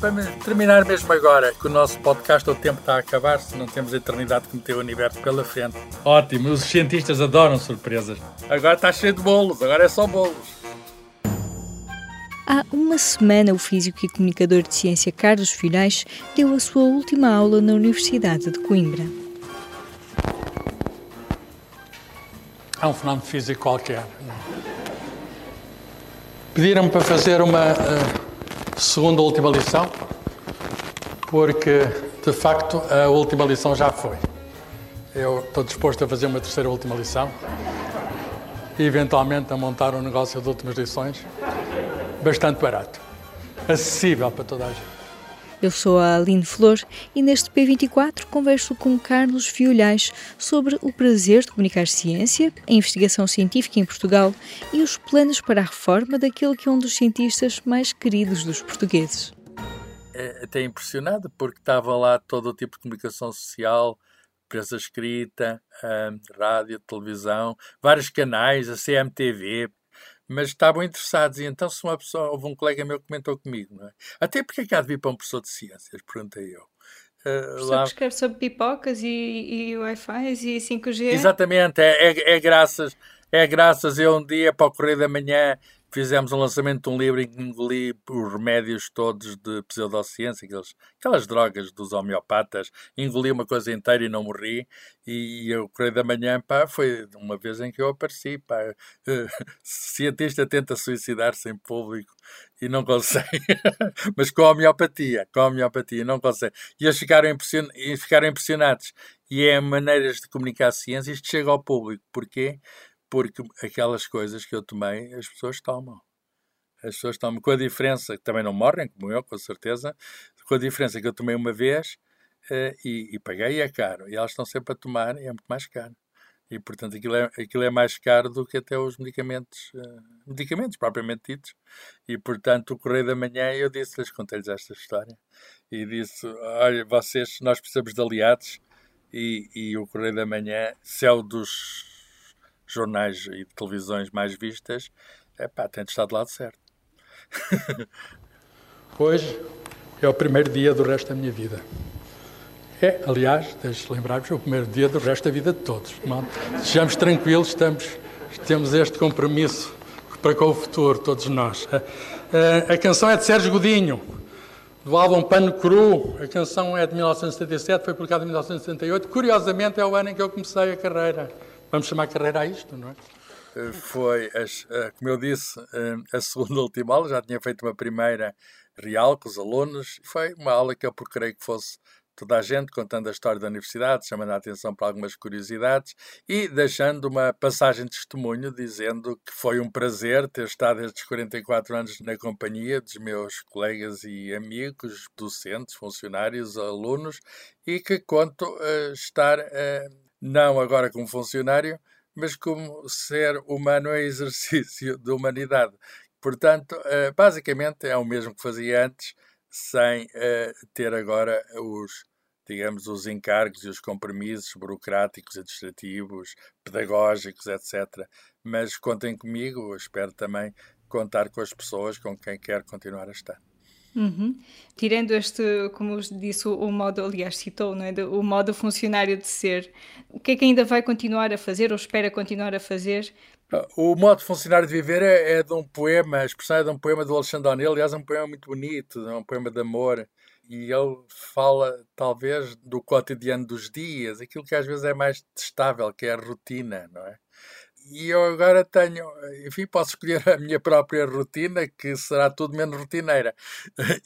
Vamos terminar mesmo agora, que o nosso podcast, o tempo está a acabar, se não temos a eternidade que meteu o universo pela frente. Ótimo, os cientistas adoram surpresas. Agora está cheio de bolos, agora é só bolos. Há uma semana, o físico e comunicador de ciência Carlos Filhais deu a sua última aula na Universidade de Coimbra. Há um fenómeno físico qualquer. Pediram-me para fazer uma uh, segunda última lição, porque de facto a última lição já foi. Eu estou disposto a fazer uma terceira última lição e eventualmente a montar um negócio de últimas lições bastante barato, acessível para toda a gente. Eu sou a Aline Flor e neste P24 converso com Carlos Violhais sobre o prazer de comunicar ciência, a investigação científica em Portugal e os planos para a reforma daquele que é um dos cientistas mais queridos dos portugueses. É, até impressionado porque estava lá todo o tipo de comunicação social, imprensa escrita, hum, rádio, televisão, vários canais, a CMTV, mas estavam interessados. E então, se uma pessoa, houve um colega meu que comentou comigo, não é? Até porque é que há de vir para um professor de ciências? Perguntei eu. Uh, lá... que escreve sobre pipocas e, e Wi-Fi e 5G. Exatamente, é, é, é, graças, é graças eu um dia para o Correio da Manhã fizemos um lançamento de um livro em que engoli os remédios todos de pseudociência, aqueles, aquelas drogas dos homeopatas, engoli uma coisa inteira e não morri, e o Correio da Manhã, pá, foi uma vez em que eu apareci, pá, cientista tenta suicidar-se em público e não consegue, mas com homeopatia, com homeopatia, não consegue. E eles ficaram, impression... ficaram impressionados. E é maneiras de comunicar a ciência, isto chega ao público. Porquê? Porque aquelas coisas que eu tomei as pessoas tomam. As pessoas tomam, com a diferença, que também não morrem, como eu, com certeza, com a diferença que eu tomei uma vez uh, e, e paguei e é caro. E elas estão sempre a tomar e é muito mais caro. E, portanto, aquilo é, aquilo é mais caro do que até os medicamentos, uh, medicamentos propriamente ditos. E, portanto, o Correio da Manhã, eu disse-lhes, contei-lhes esta história. E disse, olha, vocês, nós precisamos de aliados. E, e o Correio da Manhã, céu dos jornais e de televisões mais vistas, é pá, tem de estar do lado certo. Hoje é o primeiro dia do resto da minha vida. É, aliás, deixe lembrar-vos, é o primeiro dia do resto da vida de todos. Sejamos tranquilos, estamos, temos este compromisso para com o futuro, todos nós. A, a, a canção é de Sérgio Godinho, do álbum Pano Cru. A canção é de 1977, foi publicada em 1978. Curiosamente, é o ano em que eu comecei a carreira. Vamos chamar carreira a isto, não é? Eh, foi, eh, como eu disse, eh, a segunda última aula, já tinha feito uma primeira real com os alunos, foi uma aula que eu procurei que fosse toda a gente, contando a história da universidade, chamando a atenção para algumas curiosidades e deixando uma passagem de testemunho, dizendo que foi um prazer ter estado estes 44 anos na companhia dos meus colegas e amigos, docentes, funcionários, alunos, e que conto uh, estar uh, não agora como funcionário, mas como ser humano em exercício de humanidade. Portanto, eh, basicamente é o mesmo que fazia antes, sem eh, ter agora os, digamos, os encargos e os compromissos burocráticos, administrativos, pedagógicos, etc. Mas contem comigo, espero também contar com as pessoas com quem quer continuar a estar. Uhum. Tirando este, como disse, o, modo, aliás, citou, não é? o modo funcionário de ser, o que é que ainda vai continuar a fazer ou espera continuar a fazer? O modo funcionário de viver é, é de um poema, a expressão é de um poema do Alexandre O'Neill, aliás, é um poema muito bonito, é um poema de amor, e ele fala, talvez, do cotidiano dos dias, aquilo que às vezes é mais testável, que é a rotina, não é? E eu agora tenho, enfim, posso escolher a minha própria rotina, que será tudo menos rotineira.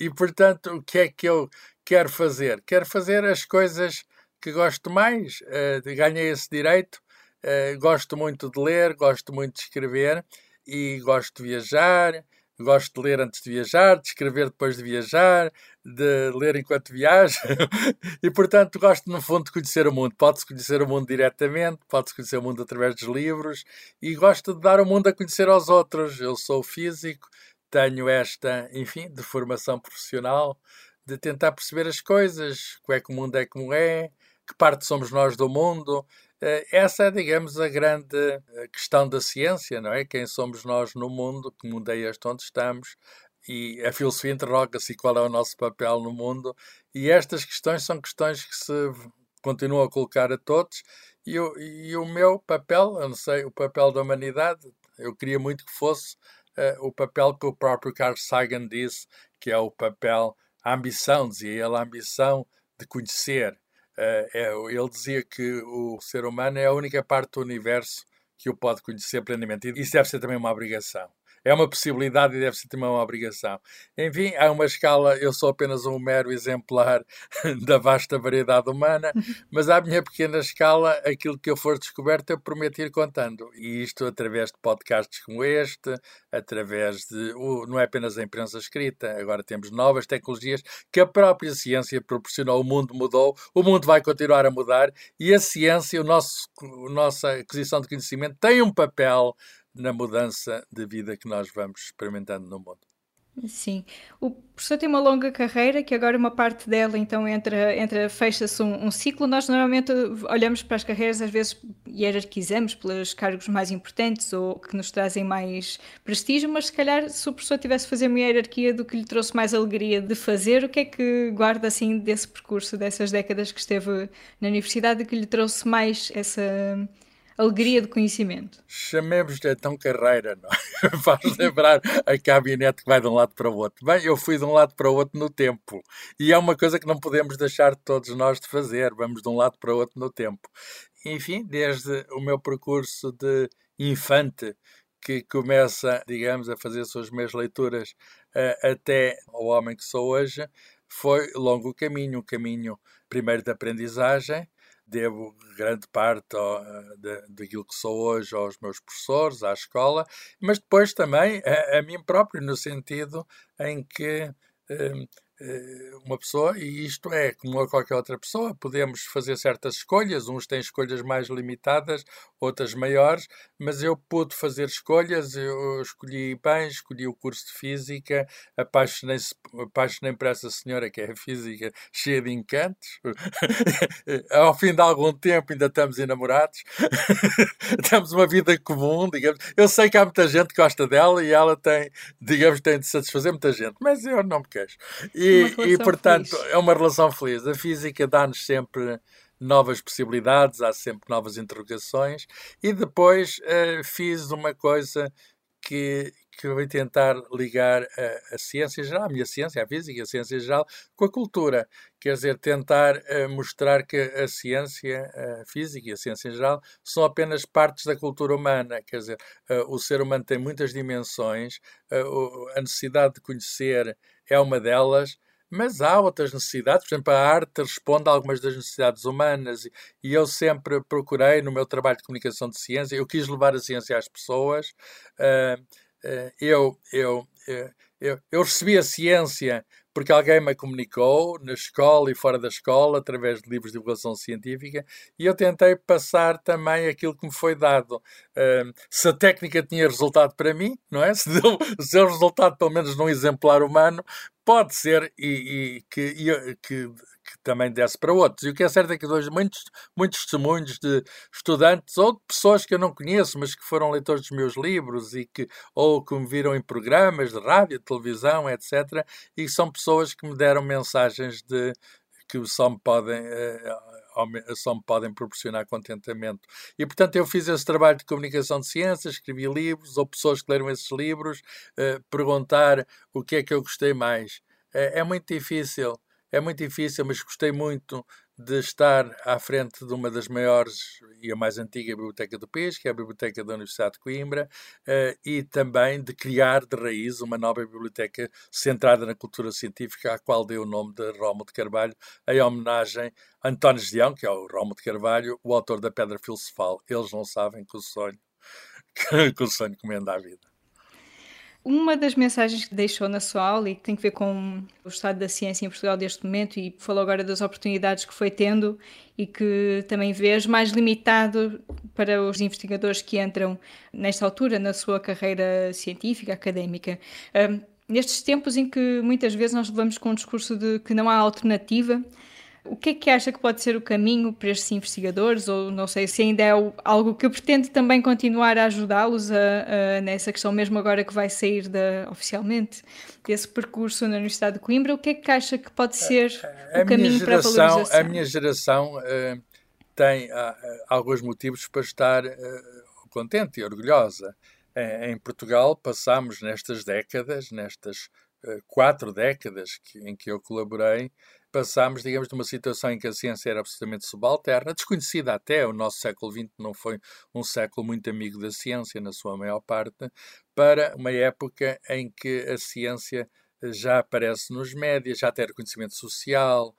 E, portanto, o que é que eu quero fazer? Quero fazer as coisas que gosto mais, uh, ganhei esse direito, uh, gosto muito de ler, gosto muito de escrever e gosto de viajar, gosto de ler antes de viajar, de escrever depois de viajar, de ler enquanto viajo, e portanto gosto, no fundo, de conhecer o mundo. Pode-se conhecer o mundo diretamente, pode-se conhecer o mundo através dos livros, e gosto de dar o mundo a conhecer aos outros. Eu sou físico, tenho esta, enfim, de formação profissional, de tentar perceber as coisas, como é que o mundo é como é, que parte somos nós do mundo. Eh, essa é, digamos, a grande eh, questão da ciência, não é? Quem somos nós no mundo, que mundo é este onde estamos, e a filosofia interroga-se qual é o nosso papel no mundo, e estas questões são questões que se continuam a colocar a todos, e e o meu papel, eu não sei, o papel da humanidade, eu queria muito que fosse uh, o papel que o próprio Carl Sagan disse, que é o papel, a ambição, dizia ele, a ambição de conhecer, Uh, é, ele dizia que o ser humano é a única parte do universo que o pode conhecer plenamente. E isso deve ser também uma obrigação é uma possibilidade e deve ser também uma obrigação. Enfim, há uma escala, eu sou apenas um mero exemplar da vasta variedade humana, mas à minha pequena escala, aquilo que eu for descoberto, eu prometo ir contando. E isto através de podcasts como este, através de. não é apenas a imprensa escrita, agora temos novas tecnologias que a própria ciência proporcionou. O mundo mudou, o mundo vai continuar a mudar e a ciência, o nosso, a nossa aquisição de conhecimento, tem um papel na mudança de vida que nós vamos experimentando no mundo. Sim. O professor tem uma longa carreira que agora uma parte dela então entra, entra fecha-se um, um, ciclo. Nós normalmente olhamos para as carreiras às vezes hierarquizamos pelos cargos mais importantes ou que nos trazem mais prestígio, mas se calhar se o professor tivesse a fazer uma hierarquia do que lhe trouxe mais alegria de fazer, o que é que guarda assim desse percurso, dessas décadas que esteve na universidade que lhe trouxe mais essa alegria de conhecimento. Chamemos-lhe então carreira, não é? Faz lembrar a caminhonete que vai de um lado para o outro. Bem, eu fui de um lado para o outro no tempo. E é uma coisa que não podemos deixar todos nós de fazer. Vamos de um lado para o outro no tempo. Enfim, desde o meu percurso de infante, que começa, digamos, a fazer suas minhas leituras uh, até ao homem que sou hoje, foi longo o caminho, o caminho primeiro de aprendizagem, devo grande parte ao, de, daquilo que sou hoje aos meus professores, à escola, mas depois também a, a mim próprio, no sentido em que eh, uma pessoa, e isto é como a qualquer outra pessoa, podemos fazer certas escolhas, uns têm escolhas mais limitadas, outras maiores, mas eu pude fazer escolhas, eu escolhi bem, escolhi o curso de Física, apaixonei-me apaixonei por essa senhora que é Física cheia de encantos, ao fim de algum tempo ainda estamos enamorados, temos uma vida comum, digamos, eu sei que há muita gente que gosta dela e ela tem, digamos, tem de satisfazer muita gente, mas eu não me queixo. E e, portanto, feliz. é uma relação feliz. A física dá-nos sempre novas possibilidades, há sempre novas interrogações. E depois uh, fiz uma coisa que, que eu vou tentar ligar a, a, ciência geral, a minha ciência, a física, a ciência geral, com a cultura. Quer dizer, tentar uh, mostrar que a ciência, a física e a ciência geral são apenas partes da cultura humana. Quer dizer, uh, o ser humano tem muitas dimensões, a necessidade de conhecer é uma delas, mas há outras necessidades. Por exemplo, a arte responde a algumas das necessidades humanas e eu sempre procurei, no meu trabalho de comunicação de ciência, eu quis levar a ciência às pessoas. Uh, uh, eu, eu, eu, eu recebi a ciência porque alguém me comunicou na escola e fora da escola, através de livros de divulgação científica, e eu tentei passar também aquilo que me foi dado. Se a técnica tinha resultado para mim, não é? Se deu, se deu resultado pelo menos num exemplar humano, pode ser e, e que, e, que, que, também desse para outros. E o que é certo é que hoje muitos, muitos testemunhos de estudantes ou de pessoas que eu não conheço, mas que foram leitores dos meus livros e que ou que me viram em programas de rádio, televisão, etc. E são pessoas que me deram mensagens de que só me podem uh, só me podem proporcionar contentamento. E, portanto, eu fiz esse trabalho de comunicação de ciências, escrevi livros, ou pessoas que leram esses livros, uh, perguntar o que é que eu gostei mais. Uh, é muito difícil, é muito difícil, mas gostei muito de estar à frente de uma das maiores e a mais antiga biblioteca do país, que é a Biblioteca da Universidade de Coimbra, uh, e também de criar de raiz uma nova biblioteca centrada na cultura científica, à qual deu o nome de Rómulo de Carvalho, em homenagem a António Gedeão, que é o Rómulo de Carvalho, o autor da Pedra Filosofal. Eles não sabem que o sonho, que o sonho comenda a vida. Uma das mensagens que deixou na sua aula e que tem a ver com o estado da ciência em Portugal deste momento e falou agora das oportunidades que foi tendo e que também vês mais limitado para os investigadores que entram nesta altura na sua carreira científica, académica. Um, nestes tempos em que muitas vezes nós levamos com o discurso de que não há alternativa, o que é que acha que pode ser o caminho para estes investigadores? Ou não sei se ainda é algo que pretende também continuar a ajudá-los nessa questão, mesmo agora que vai sair da, oficialmente desse percurso na Universidade de Coimbra. O que é que acha que pode ser a o caminho geração, para a valorização? A minha geração uh, tem uh, alguns motivos para estar uh, contente e orgulhosa. Em Portugal passamos nestas décadas, nestas quatro décadas que, em que eu colaborei, passámos, digamos, de uma situação em que a ciência era absolutamente subalterna, desconhecida até, o nosso século XX não foi um século muito amigo da ciência, na sua maior parte, para uma época em que a ciência já aparece nos médias, já tem reconhecimento social,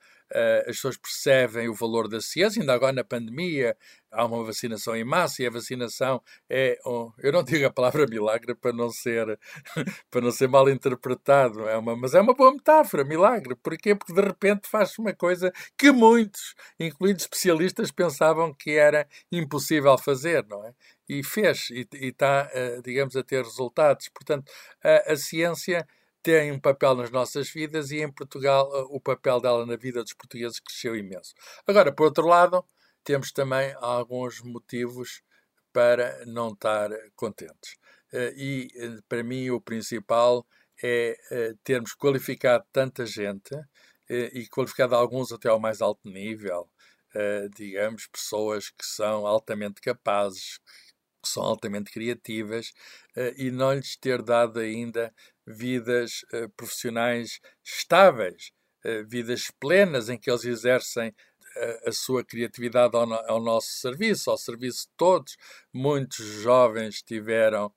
as pessoas percebem o valor da ciência, ainda agora na pandemia há uma vacinação em massa e a vacinação é, um, eu não digo a palavra milagre para não ser, para não ser mal interpretado, é uma, mas é uma boa metáfora, milagre. Porquê? Porque de repente faz uma coisa que muitos, incluindo especialistas, pensavam que era impossível fazer, não é? E fez, e está, uh, digamos, a ter resultados. Portanto, a, a ciência tem um papel nas nossas vidas e em Portugal eh, o papel dela na vida dos portugueses cresceu imenso. Agora, por outro lado, temos também alguns motivos para não estar contentes. Eh, e eh, para mim o principal é termos qualificado tanta gente e qualificado alguns até ao mais alto nível, digamos, pessoas que são altamente capazes, que são altamente criativas e não lhes ter dado ainda vidas uh, profissionais estáveis, uh, vidas plenas em que eles exercem uh, a sua criatividade ao, no, ao, nosso serviço, ao serviço de todos. Muitos jovens tiveram,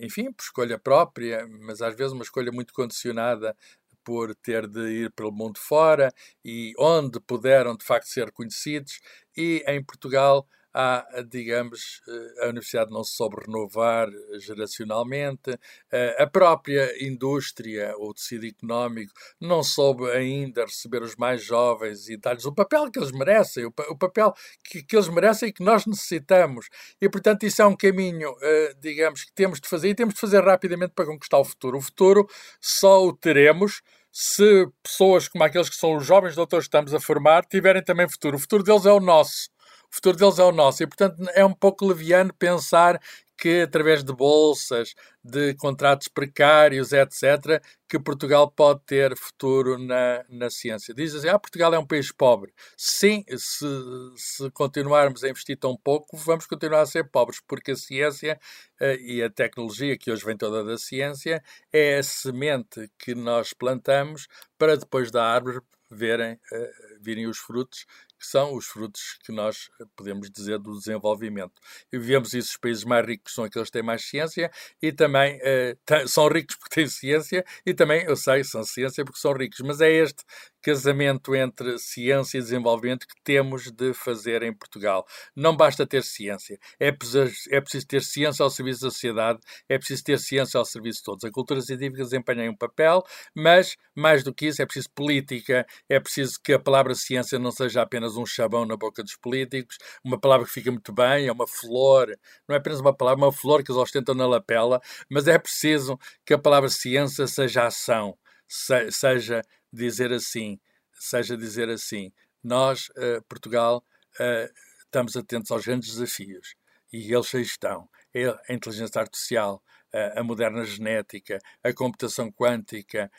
enfim, por escolha própria, mas às vezes uma escolha muito condicionada por ter de ir pelo mundo fora e onde puderam de facto ser conhecidos e em Portugal há, digamos, eh, a universidade não se soube renovar geracionalmente, eh, a própria indústria, o tecido económico, não soube ainda receber os mais jovens e dar-lhes o papel que eles merecem, o, papel que, que eles merecem e que nós necessitamos. E, portanto, isso é um caminho, eh, digamos, que temos de fazer e temos de fazer rapidamente para conquistar o futuro. O futuro só o teremos se pessoas como aqueles que são os jovens doutores que estamos a formar tiverem também futuro. O futuro deles é o nosso o futuro deles é o nosso. E, portanto, é um pouco leviano pensar que, através de bolsas, de contratos precários, etc., que Portugal pode ter futuro na, na ciência. Dizem assim, ah, Portugal é um país pobre. Sim, se, se continuarmos a investir tão pouco, vamos continuar a ser pobres, porque a ciência uh, e a tecnologia, que hoje vem toda da ciência, é a semente que nós plantamos para depois da árvore verem, uh, virem os frutos que são os frutos que nós eh, podemos dizer do desenvolvimento. E vemos isso, os países mais ricos são aqueles que têm mais ciência e também uh, são ricos porque têm ciência e também, eu sei, são ciência porque são ricos, mas é este casamento entre ciência e desenvolvimento que temos de fazer em Portugal. Não basta ter ciência, é preciso, é preciso ter ciência ao serviço da sociedade, é preciso ter ciência ao serviço de todos. A cultura científica desempenha um papel, mas, mais do que isso, é preciso política, é preciso que a palavra ciência não seja apenas um chabão na boca dos políticos, uma palavra que fica muito bem, é uma flor, não é apenas uma palavra, uma flor que eles ostentam na lapela, mas é preciso que a palavra ciência seja ação, seja dizer assim, seja dizer assim, nós, uh, Portugal, uh, estamos atentos aos grandes desafios e eles aí estão. É a inteligência artificial, uh, a moderna genética, a computação quântica,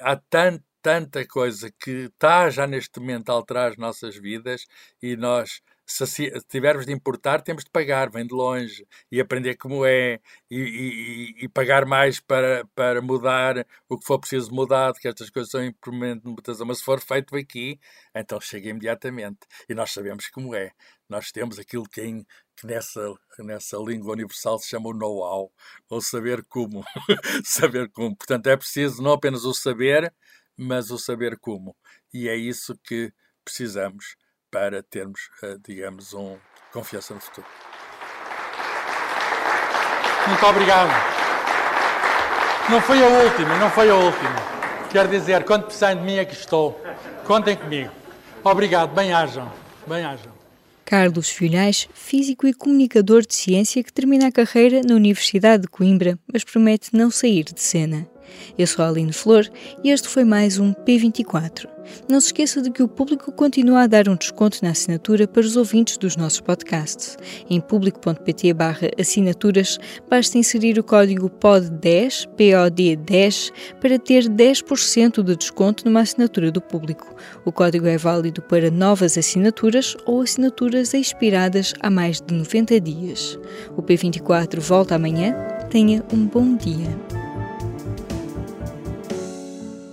há tanto, tanta coisa que está já neste momento a alterar as nossas vidas e nós se tivermos de importar, temos de pagar, vem de longe, e aprender como é, e, e, e, pagar mais para, para mudar o que for preciso mudar, que estas coisas são implementos de mutação, mas se for feito aqui, então chega imediatamente. E nós sabemos como é. Nós temos aquilo que, em, que nessa, nessa língua universal se chama o know-how, ou saber como. saber como. Portanto, é preciso não apenas o saber, mas o saber como. E é isso que precisamos para termos, eh, digamos, um confiança no futuro. Muito obrigado. Não foi a última, não foi a última. Quero dizer, quando precisarem de mim, aqui estou. Contem comigo. Obrigado, bem-ajam. Bem-ajam. Carlos Filhais, físico e comunicador de ciência que termina a carreira na Universidade de Coimbra, mas promete não sair de cena. Eu sou a Aline Flor e este foi mais um P24. Não se esqueça de que o público continua a dar um desconto na assinatura para os ouvintes dos nossos podcasts. Em público.pt assinaturas, basta inserir o código POD10, POD10, para ter 10% de desconto numa assinatura do público. O código é válido para novas assinaturas ou assinaturas expiradas há mais de 90 dias. O P24 volta amanhã. Tenha um bom dia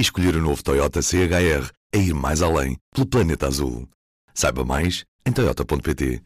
e escolher o novo Toyota CHR é ir mais além pelo planeta azul. Saiba mais em toyota.pt